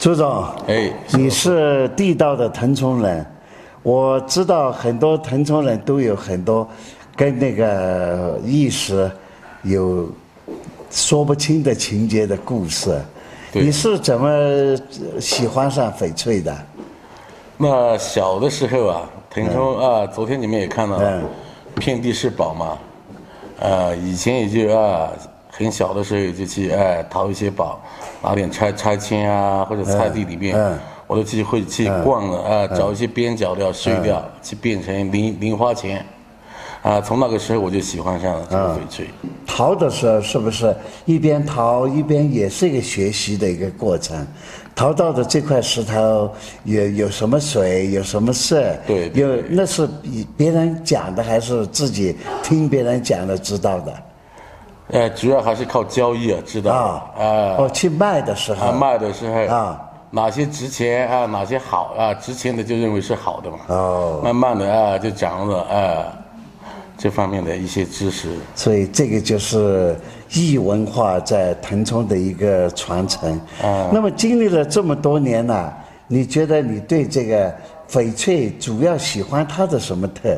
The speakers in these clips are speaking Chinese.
朱总，哎，你是地道的腾冲人，我知道很多腾冲人都有很多跟那个意识有说不清的情节的故事。你是怎么喜欢上翡翠的？那小的时候啊，腾冲啊，昨天你们也看到了嗯，遍地是宝嘛，啊，以前也就啊，很小的时候也就去哎淘一些宝，拿点拆拆迁啊，或者菜地里面嗯，我都去会去逛了啊，找一些边角料、碎嗯料，去变成零零花钱，啊，从那个时候我就喜欢上了这个翡翠。淘的时候是不是一边淘一边也是一个学习的一个过程？淘到的这块石头有有什么水，有什么色？对对有那是比别人讲的还是自己听别人讲的知道的？呃，主要还是靠交易啊，知道啊，啊，哦，去卖的时啊，候卖的时候啊，哪些值钱啊，哪些好啊，值钱的就认为是好的嘛。哦，慢慢的啊，就掌握了啊这方面的一些知识。所以这个就是异文化在腾冲的一个传承。啊那么经历了这么多年呢、你觉得你对这个翡翠主要喜欢它的什么特？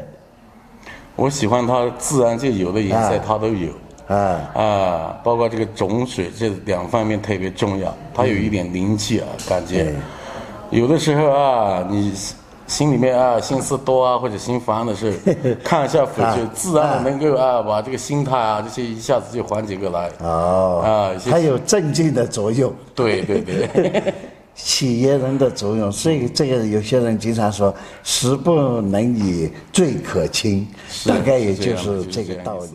我喜欢它自然就有的颜色啊它都有啊，啊啊，包括这个种水这两方面特别重要，它有一点灵气啊，感觉对有的时候啊，你心里面啊心思多啊或者心烦的时候，看一下翡翠啊，自然的能够啊把这个心态啊这些一下子就缓解过来。哦，啊它有镇静的作用。对对对。企业 人的作用，所以这个有些人经常说“食不能以醉可亲”，是大概也就是这个道理。